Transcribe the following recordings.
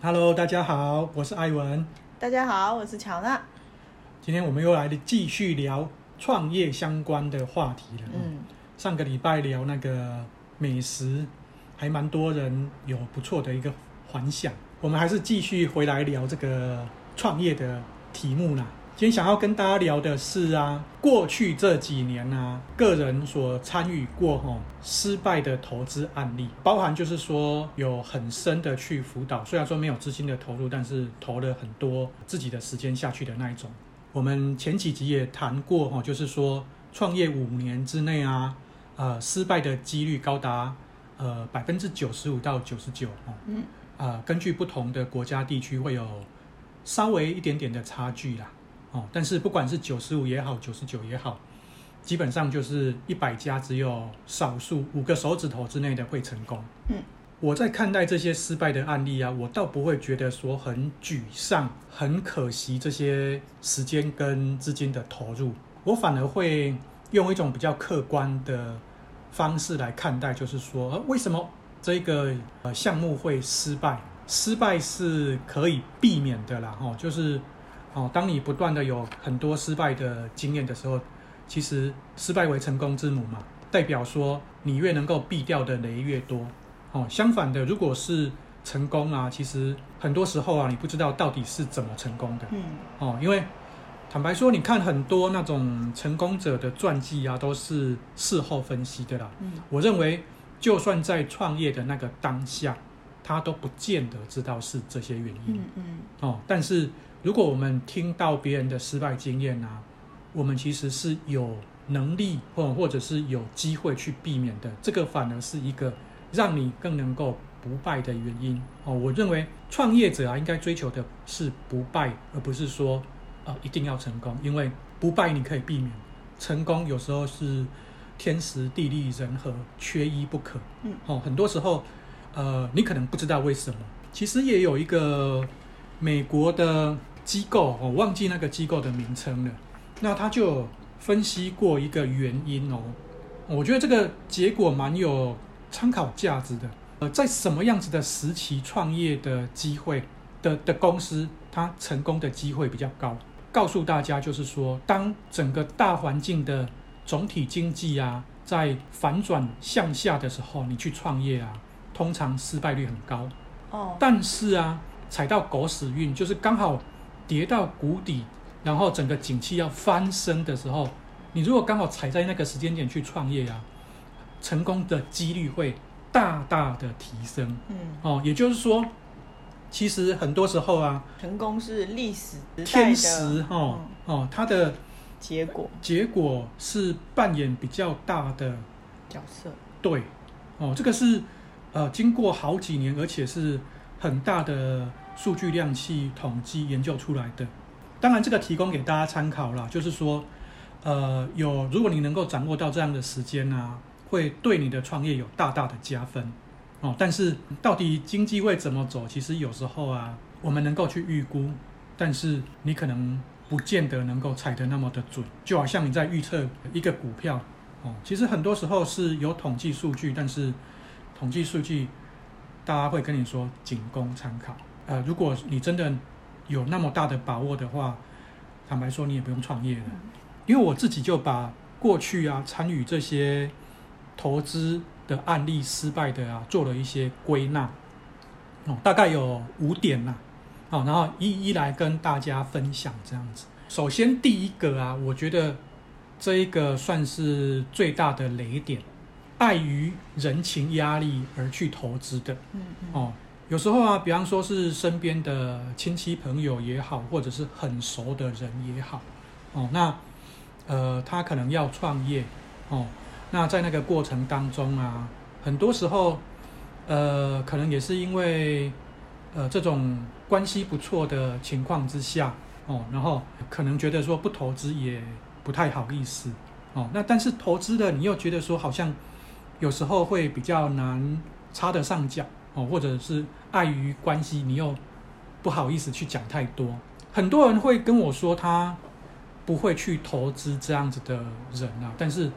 Hello，大家好，我是艾文。大家好，我是乔娜。今天我们又来继续聊创业相关的话题了。嗯，上个礼拜聊那个美食，还蛮多人有不错的一个反响。我们还是继续回来聊这个创业的题目啦。今天想要跟大家聊的是啊，过去这几年啊，个人所参与过吼失败的投资案例，包含就是说有很深的去辅导，虽然说没有资金的投入，但是投了很多自己的时间下去的那一种。我们前几集也谈过吼，就是说创业五年之内啊，呃，失败的几率高达呃百分之九十五到九十九哦。嗯。啊，根据不同的国家地区会有稍微一点点的差距啦。哦，但是不管是九十五也好，九十九也好，基本上就是一百家只有少数五个手指头之内的会成功。嗯，我在看待这些失败的案例啊，我倒不会觉得说很沮丧、很可惜这些时间跟资金的投入，我反而会用一种比较客观的方式来看待，就是说，呃，为什么这个呃项目会失败？失败是可以避免的啦，哦，就是。哦，当你不断的有很多失败的经验的时候，其实失败为成功之母嘛，代表说你越能够避掉的雷越多。哦，相反的，如果是成功啊，其实很多时候啊，你不知道到底是怎么成功的。嗯。哦，因为坦白说，你看很多那种成功者的传记啊，都是事后分析的啦。嗯。我认为，就算在创业的那个当下，他都不见得知道是这些原因。嗯嗯。哦，但是。如果我们听到别人的失败经验啊，我们其实是有能力或或者是有机会去避免的，这个反而是一个让你更能够不败的原因哦。我认为创业者啊，应该追求的是不败，而不是说啊一定要成功，因为不败你可以避免，成功有时候是天时地利人和，缺一不可。嗯，哦，很多时候呃，你可能不知道为什么，其实也有一个美国的。机构，我忘记那个机构的名称了。那他就分析过一个原因哦，我觉得这个结果蛮有参考价值的。呃，在什么样子的时期创业的机会的的公司，它成功的机会比较高？告诉大家就是说，当整个大环境的总体经济啊在反转向下的时候，你去创业啊，通常失败率很高。哦。但是啊，踩到狗屎运，就是刚好。跌到谷底，然后整个景气要翻身的时候，你如果刚好踩在那个时间点去创业啊，成功的几率会大大的提升。嗯，哦，也就是说，其实很多时候啊，成功是历史天时哦、嗯、哦，它的结果结果是扮演比较大的角色。对，哦，这个是呃经过好几年，而且是很大的。数据量器统计研究出来的，当然这个提供给大家参考啦，就是说，呃，有如果你能够掌握到这样的时间啊，会对你的创业有大大的加分哦。但是到底经济会怎么走，其实有时候啊，我们能够去预估，但是你可能不见得能够踩得那么的准。就好像你在预测一个股票哦，其实很多时候是有统计数据，但是统计数据大家会跟你说仅供参考。呃，如果你真的有那么大的把握的话，坦白说，你也不用创业了，因为我自己就把过去啊参与这些投资的案例失败的啊做了一些归纳，哦，大概有五点呐，哦，然后一一来跟大家分享这样子。首先第一个啊，我觉得这一个算是最大的雷点，碍于人情压力而去投资的，嗯嗯，哦。有时候啊，比方说是身边的亲戚朋友也好，或者是很熟的人也好，哦，那呃，他可能要创业，哦，那在那个过程当中啊，很多时候，呃，可能也是因为呃这种关系不错的情况之下，哦，然后可能觉得说不投资也不太好意思，哦，那但是投资的你又觉得说好像有时候会比较难插得上脚。哦，或者是碍于关系，你又不好意思去讲太多。很多人会跟我说，他不会去投资这样子的人啊。但是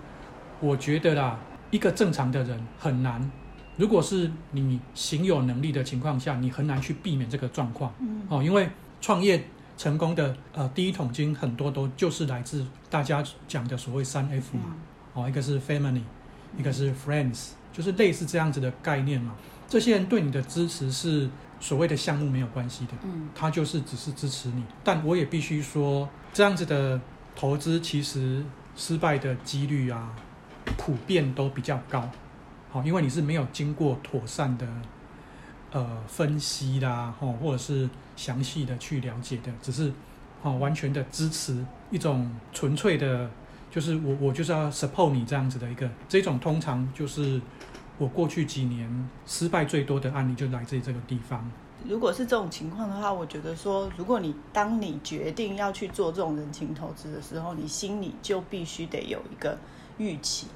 我觉得啦，一个正常的人很难如果是你行有能力的情况下，你很难去避免这个状况。嗯，哦，因为创业成功的呃第一桶金很多都就是来自大家讲的所谓三 F 嘛。嗯、哦，一个是 family，一个是 friends，就是类似这样子的概念嘛。这些人对你的支持是所谓的项目没有关系的，嗯，他就是只是支持你。但我也必须说，这样子的投资其实失败的几率啊，普遍都比较高。好，因为你是没有经过妥善的呃分析啦，吼，或者是详细的去了解的，只是好完全的支持一种纯粹的，就是我我就是要 support 你这样子的一个，这种通常就是我过去几年失败最多的案例就来自于这个地方。如果是这种情况的话，我觉得说，如果你当你决定要去做这种人情投资的时候，你心里就必须得有一个预期。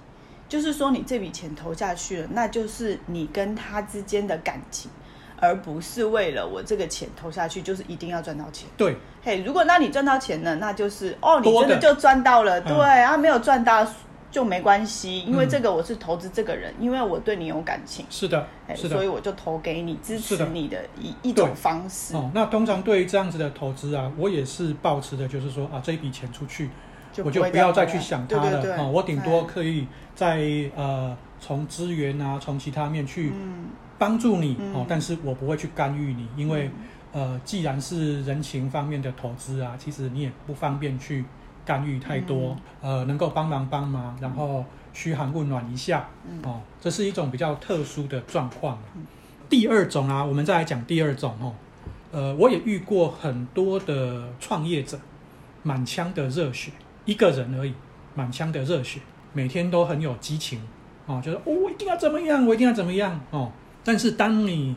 就是说，你这笔钱投下去了，那就是你跟他之间的感情，而不是为了我这个钱投下去，就是一定要赚到钱。对，嘿，如果那你赚到钱了，那就是哦，你真的就赚到了。对，嗯、啊，没有赚到就没关系，因为这个我是投资这个人，嗯、因为我对你有感情。是的，是的，所以我就投给你，支持你的一一种方式。哦，那通常对于这样子的投资啊，我也是抱持的，就是说啊，这一笔钱出去。就我就不要再去想它了，对对对。哦，我顶多可以在呃从资源啊，从其他面去帮助你，嗯、哦，但是我不会去干预你，因为、嗯、呃既然是人情方面的投资啊，其实你也不方便去干预太多，嗯、呃，能够帮忙帮忙，然后嘘寒问暖一下，嗯、哦，这是一种比较特殊的状况。嗯、第二种啊，我们再来讲第二种哦，呃，我也遇过很多的创业者，满腔的热血。一个人而已，满腔的热血，每天都很有激情，哦，就是、哦、我一定要怎么样，我一定要怎么样，哦。但是当你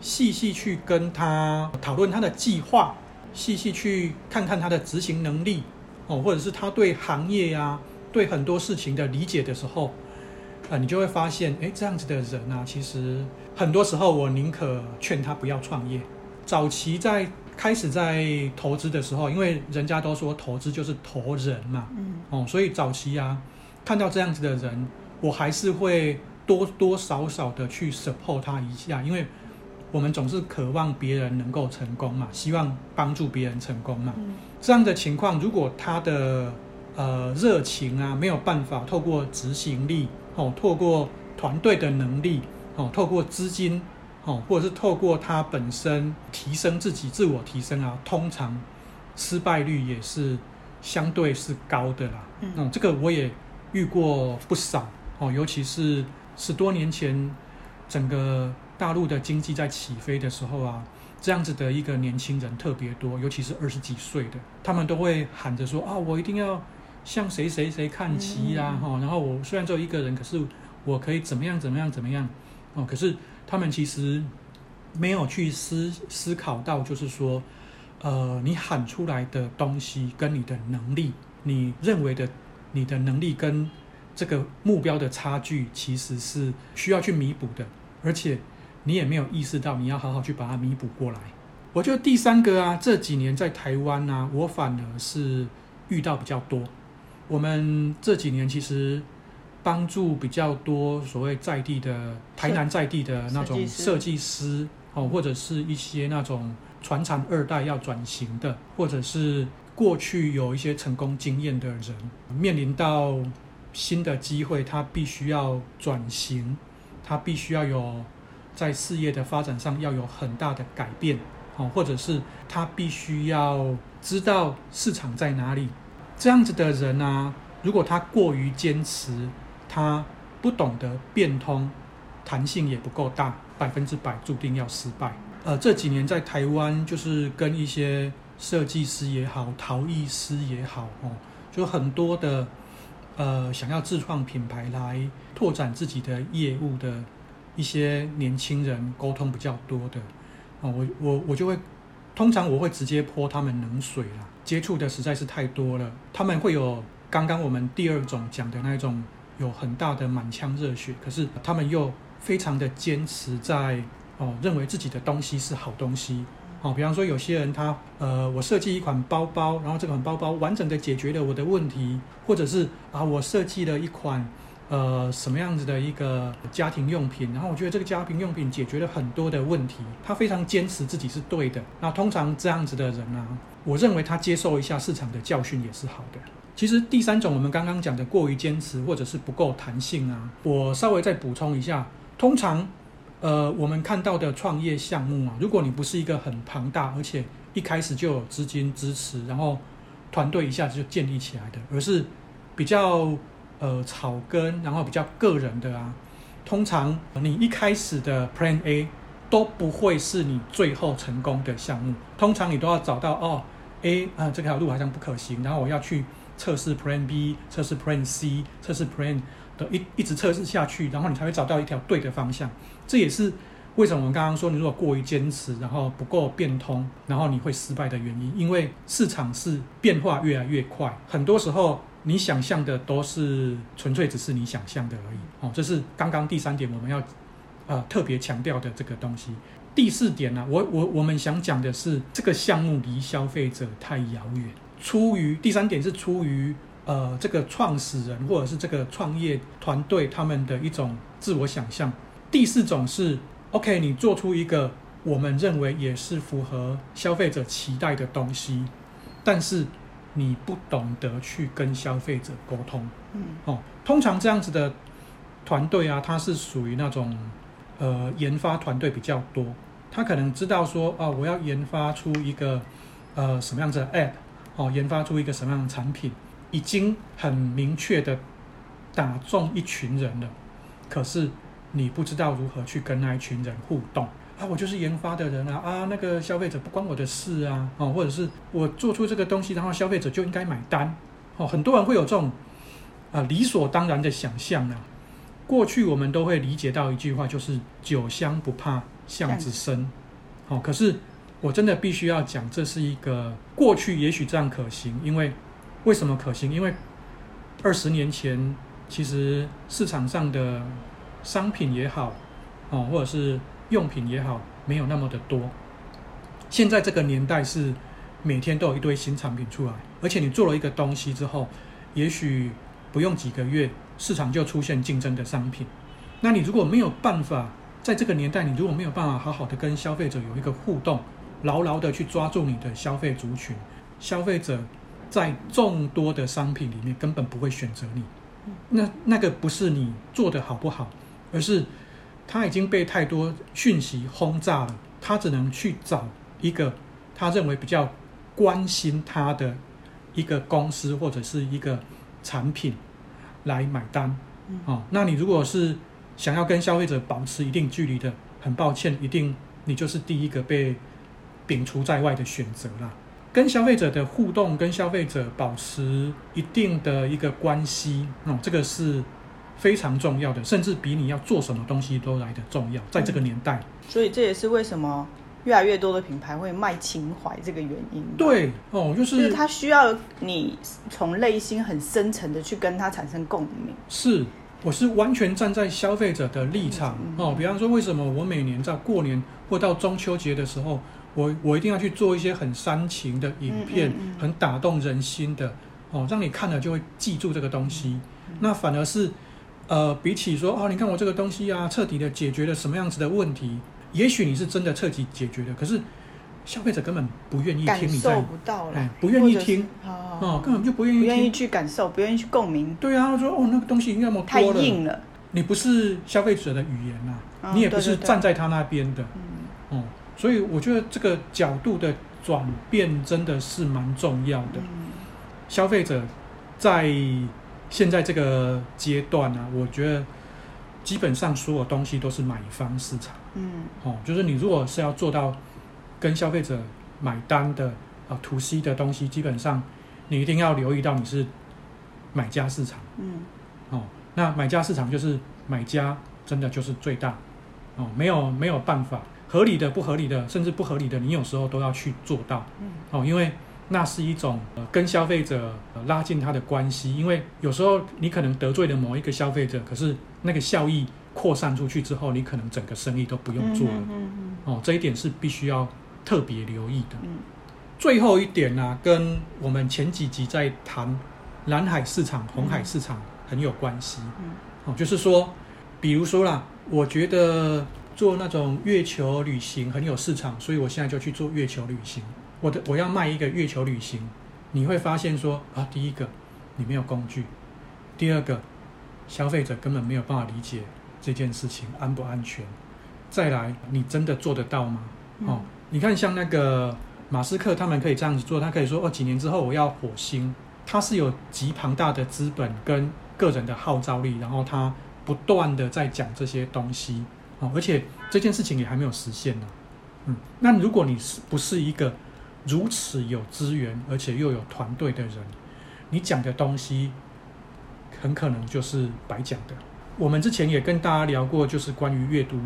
细细去跟他讨论他的计划，细细去看看他的执行能力，哦，或者是他对行业啊，对很多事情的理解的时候，啊、呃，你就会发现，哎，这样子的人啊，其实很多时候我宁可劝他不要创业。早期在。开始在投资的时候，因为人家都说投资就是投人嘛，嗯，哦，所以早期啊，看到这样子的人，我还是会多多少少的去 support 他一下，因为我们总是渴望别人能够成功嘛，希望帮助别人成功嘛。嗯，这样的情况，如果他的呃热情啊没有办法透过执行力，哦，透过团队的能力，哦，透过资金。哦，或者是透过他本身提升自己、自我提升啊，通常失败率也是相对是高的啦。嗯，嗯，这个我也遇过不少哦，尤其是十多年前整个大陆的经济在起飞的时候啊，这样子的一个年轻人特别多，尤其是二十几岁的，他们都会喊着说啊，我一定要向谁谁谁看齐呀，哈，然后我虽然只有一个人，可是我可以怎么样怎么样怎么样哦，可是。他们其实没有去思思考到，就是说，呃，你喊出来的东西跟你的能力，你认为的你的能力跟这个目标的差距，其实是需要去弥补的，而且你也没有意识到你要好好去把它弥补过来。我觉得第三个啊，这几年在台湾呢、啊，我反而是遇到比较多。我们这几年其实。帮助比较多所谓在地的台南在地的那种设计师哦，或者是一些那种传产二代要转型的，或者是过去有一些成功经验的人，面临到新的机会，他必须要转型，他必须要有在事业的发展上要有很大的改变哦，或者是他必须要知道市场在哪里。这样子的人呢、啊，如果他过于坚持。他不懂得变通，弹性也不够大，百分之百注定要失败。呃，这几年在台湾，就是跟一些设计师也好，陶艺师也好，哦，就很多的呃想要自创品牌来拓展自己的业务的一些年轻人，沟通比较多的，哦，我我我就会通常我会直接泼他们冷水啦，接触的实在是太多了，他们会有刚刚我们第二种讲的那种。有很大的满腔热血，可是他们又非常的坚持在哦，认为自己的东西是好东西哦。比方说，有些人他呃，我设计一款包包，然后这款包包完整的解决了我的问题，或者是啊，我设计了一款呃什么样子的一个家庭用品，然后我觉得这个家庭用品解决了很多的问题，他非常坚持自己是对的。那通常这样子的人呢、我认为他接受一下市场的教训也是好的。其实第三种我们刚刚讲的过于坚持或者是不够弹性啊，我稍微再补充一下，通常呃我们看到的创业项目啊，如果你不是一个很庞大而且一开始就有资金支持，然后团队一下子就建立起来的，而是比较呃草根，然后比较个人的啊，通常你一开始的 Plan A 都不会是你最后成功的项目，通常你都要找到哦 A 啊、这条路好像不可行，然后我要去测试 Plan B，测试 Plan C，测试 Plan 的一一直测试下去，然后你才会找到一条对的方向，这也是。为什么我们刚刚说，你如果过于坚持，然后不够变通，然后你会失败的原因？因为市场是变化越来越快，很多时候你想象的都是纯粹只是你想象的而已。哦，这是刚刚第三点我们要呃特别强调的这个东西。第四点呢、我我我们想讲的是这个项目离消费者太遥远。出于第三点是出于呃这个创始人或者是这个创业团队他们的一种自我想象。第四种是。OK，你做出一个我们认为也是符合消费者期待的东西，但是你不懂得去跟消费者沟通。嗯，哦，通常这样子的团队啊，它是属于那种呃研发团队比较多，他可能知道说啊，我要研发出一个呃什么样子的 App，哦，研发出一个什么样的产品，已经很明确的打中一群人了，可是。你不知道如何去跟那一群人互动啊！我就是研发的人啊啊！那个消费者不关我的事啊！哦，或者是我做出这个东西，然后消费者就应该买单哦。很多人会有这种啊、呃、理所当然的想象啊。过去我们都会理解到一句话，就是“酒香不怕巷子深”。哦，可是我真的必须要讲，这是一个过去也许这样可行，因为为什么可行？因为二十年前其实市场上的。商品也好，哦，或者是用品也好，没有那么的多。现在这个年代是每天都有一堆新产品出来，而且你做了一个东西之后，也许不用几个月，市场就出现竞争的商品。那你如果没有办法在这个年代，你如果没有办法好好的跟消费者有一个互动，牢牢的去抓住你的消费族群，消费者在众多的商品里面根本不会选择你。那那个不是你做的好不好？而是他已经被太多讯息轰炸了，他只能去找一个他认为比较关心他的一个公司或者是一个产品来买单。哦，那你如果是想要跟消费者保持一定距离的，很抱歉，一定你就是第一个被摒除在外的选择啦。跟消费者的互动，跟消费者保持一定的一个关系，哦，这个是。非常重要的，甚至比你要做什么东西都来的重要，在这个年代。嗯，所以这也是为什么越来越多的品牌会卖情怀这个原因。对哦，就是，就是它需要你从内心很深层的去跟它产生共鸣。是，我是完全站在消费者的立场哦。比方说，为什么我每年在过年或到中秋节的时候，我我一定要去做一些很煽情的影片，嗯嗯嗯，很打动人心的哦，让你看了就会记住这个东西。那反而是。呃，比起说哦，你看我这个东西啊，彻底的解决了什么样子的问题？也许你是真的彻底解决了，可是消费者根本不愿意听你在，感受不到了，哎，不愿意听，哦，根本就不愿意，不愿意去感受，不愿意去共鸣。对啊，说哦，那个东西那么多了，太硬了。你不是消费者的语言呐、啊，你也不是站在他那边的，哦、嗯，所以我觉得这个角度的转变真的是蛮重要的。嗯、消费者在。现在这个阶段呢、啊，我觉得基本上所有东西都是买方市场。嗯，哦，就是你如果是要做到跟消费者买单的啊，to C 的东西，基本上你一定要留意到你是买家市场。嗯，哦，那买家市场就是买家真的就是最大。哦，没有没有办法，合理的、不合理的，甚至不合理的，你有时候都要去做到。嗯，哦，因为。那是一种呃跟消费者拉近他的关系，因为有时候你可能得罪了某一个消费者，可是那个效益扩散出去之后，你可能整个生意都不用做了。嗯嗯嗯、哦，这一点是必须要特别留意的。嗯、最后一点呢、啊，跟我们前几集在谈蓝海市场、红海市场很有关系。嗯、哦，就是说，比如说啦，我觉得做那种月球旅行很有市场，所以我现在就去做月球旅行。我的我要卖一个月球旅行，你会发现说啊，第一个你没有工具，第二个消费者根本没有办法理解这件事情安不安全，再来你真的做得到吗？哦，嗯、你看像那个马斯克他们可以这样子做，他可以说哦，几年之后我要火星，他是有极庞大的资本跟个人的号召力，然后他不断的在讲这些东西，哦，而且这件事情也还没有实现呢。嗯，那如果你是不是一个如此有资源而且又有团队的人，你讲的东西很可能就是白讲的。我们之前也跟大家聊过，就是关于阅读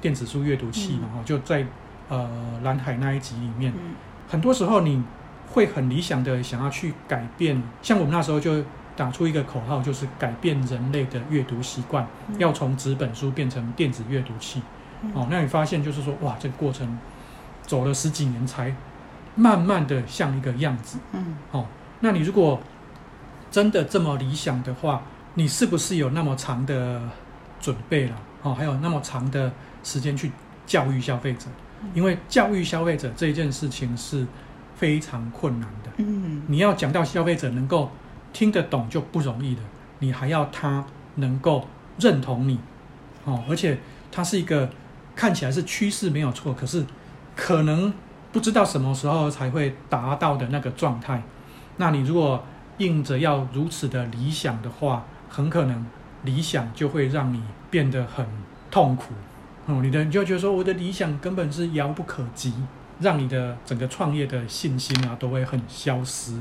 电子书阅读器嘛，哈、嗯，就在呃蓝海那一集里面，嗯、很多时候你会很理想的想要去改变，像我们那时候就。打出一个口号，就是改变人类的阅读习惯，嗯、要从纸本书变成电子阅读器。嗯、哦，那你发现就是说，哇，这个过程走了十几年才慢慢的像一个样子。嗯，哦，那你如果真的这么理想的话，你是不是有那么长的准备了？哦，还有那么长的时间去教育消费者？嗯、因为教育消费者这件事情是非常困难的。嗯，你要讲到消费者能够。听得懂就不容易了，你还要他能够认同你，哦，而且它是一个看起来是趋势没有错，可是可能不知道什么时候才会达到的那个状态。那你如果硬着要如此的理想的话，很可能理想就会让你变得很痛苦，哦，你的你就觉得说我的理想根本是遥不可及，让你的整个创业的信心啊都会很消失。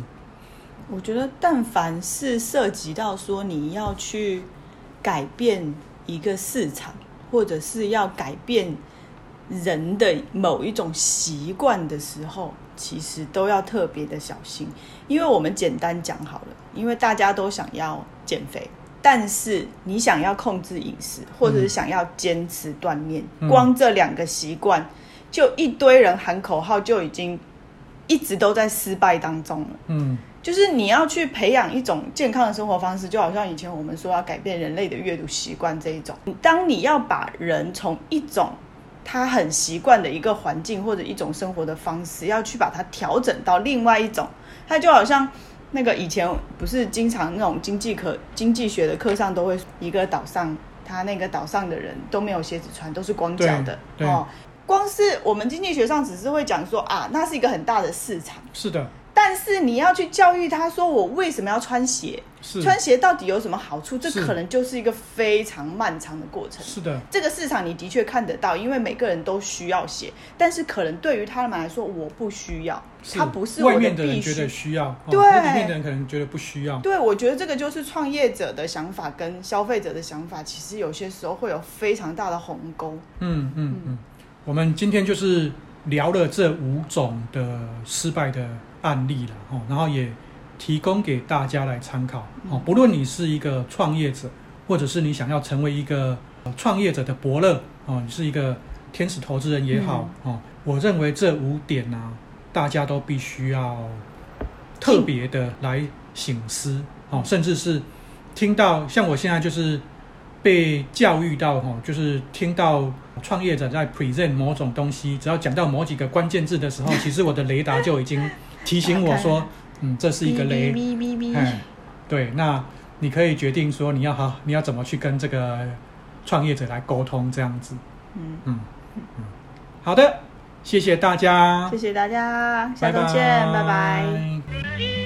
我觉得，但凡是涉及到说你要去改变一个市场，或者是要改变人的某一种习惯的时候，其实都要特别的小心。因为我们简单讲好了，因为大家都想要减肥，但是你想要控制饮食，或者是想要坚持锻炼，嗯、光这两个习惯，就一堆人喊口号，就已经一直都在失败当中了。嗯。就是你要去培养一种健康的生活方式，就好像以前我们说要改变人类的阅读习惯这一种。当你要把人从一种他很习惯的一个环境或者一种生活的方式，要去把它调整到另外一种，他就好像那个以前不是经常那种经济课、经济学的课上都会一个岛上，他那个岛上的人都没有鞋子穿，都是光脚的哦。光是我们经济学上只是会讲说啊，那是一个很大的市场。是的。但是你要去教育他说，我为什么要穿鞋？穿鞋到底有什么好处？这可能就是一个非常漫长的过程。是的，这个市场你的确看得到，因为每个人都需要鞋。但是可能对于他们来说，我不需要，他不是。外面的人觉得需要，对，里面的人可能觉得不需要。对，我觉得这个就是创业者的想法跟消费者的想法，其实有些时候会有非常大的鸿沟。嗯嗯嗯，我们今天就是聊了这五种的失败的案例了哦，然后也提供给大家来参考哦。不论你是一个创业者，或者是你想要成为一个创业者的伯乐哦，你是一个天使投资人也好哦，我认为这五点呢，大家都必须要特别的来醒思哦，甚至是听到像我现在就是被教育到哈，就是听到创业者在 present 某种东西，只要讲到某几个关键字的时候，其实我的雷达就已经。提醒我说，嗯，这是一个雷，嗯，对，那你可以决定说你要好，你要怎么去跟这个创业者来沟通这样子，嗯嗯嗯，好的，谢谢大家，谢谢大家，下周见，拜拜。拜拜。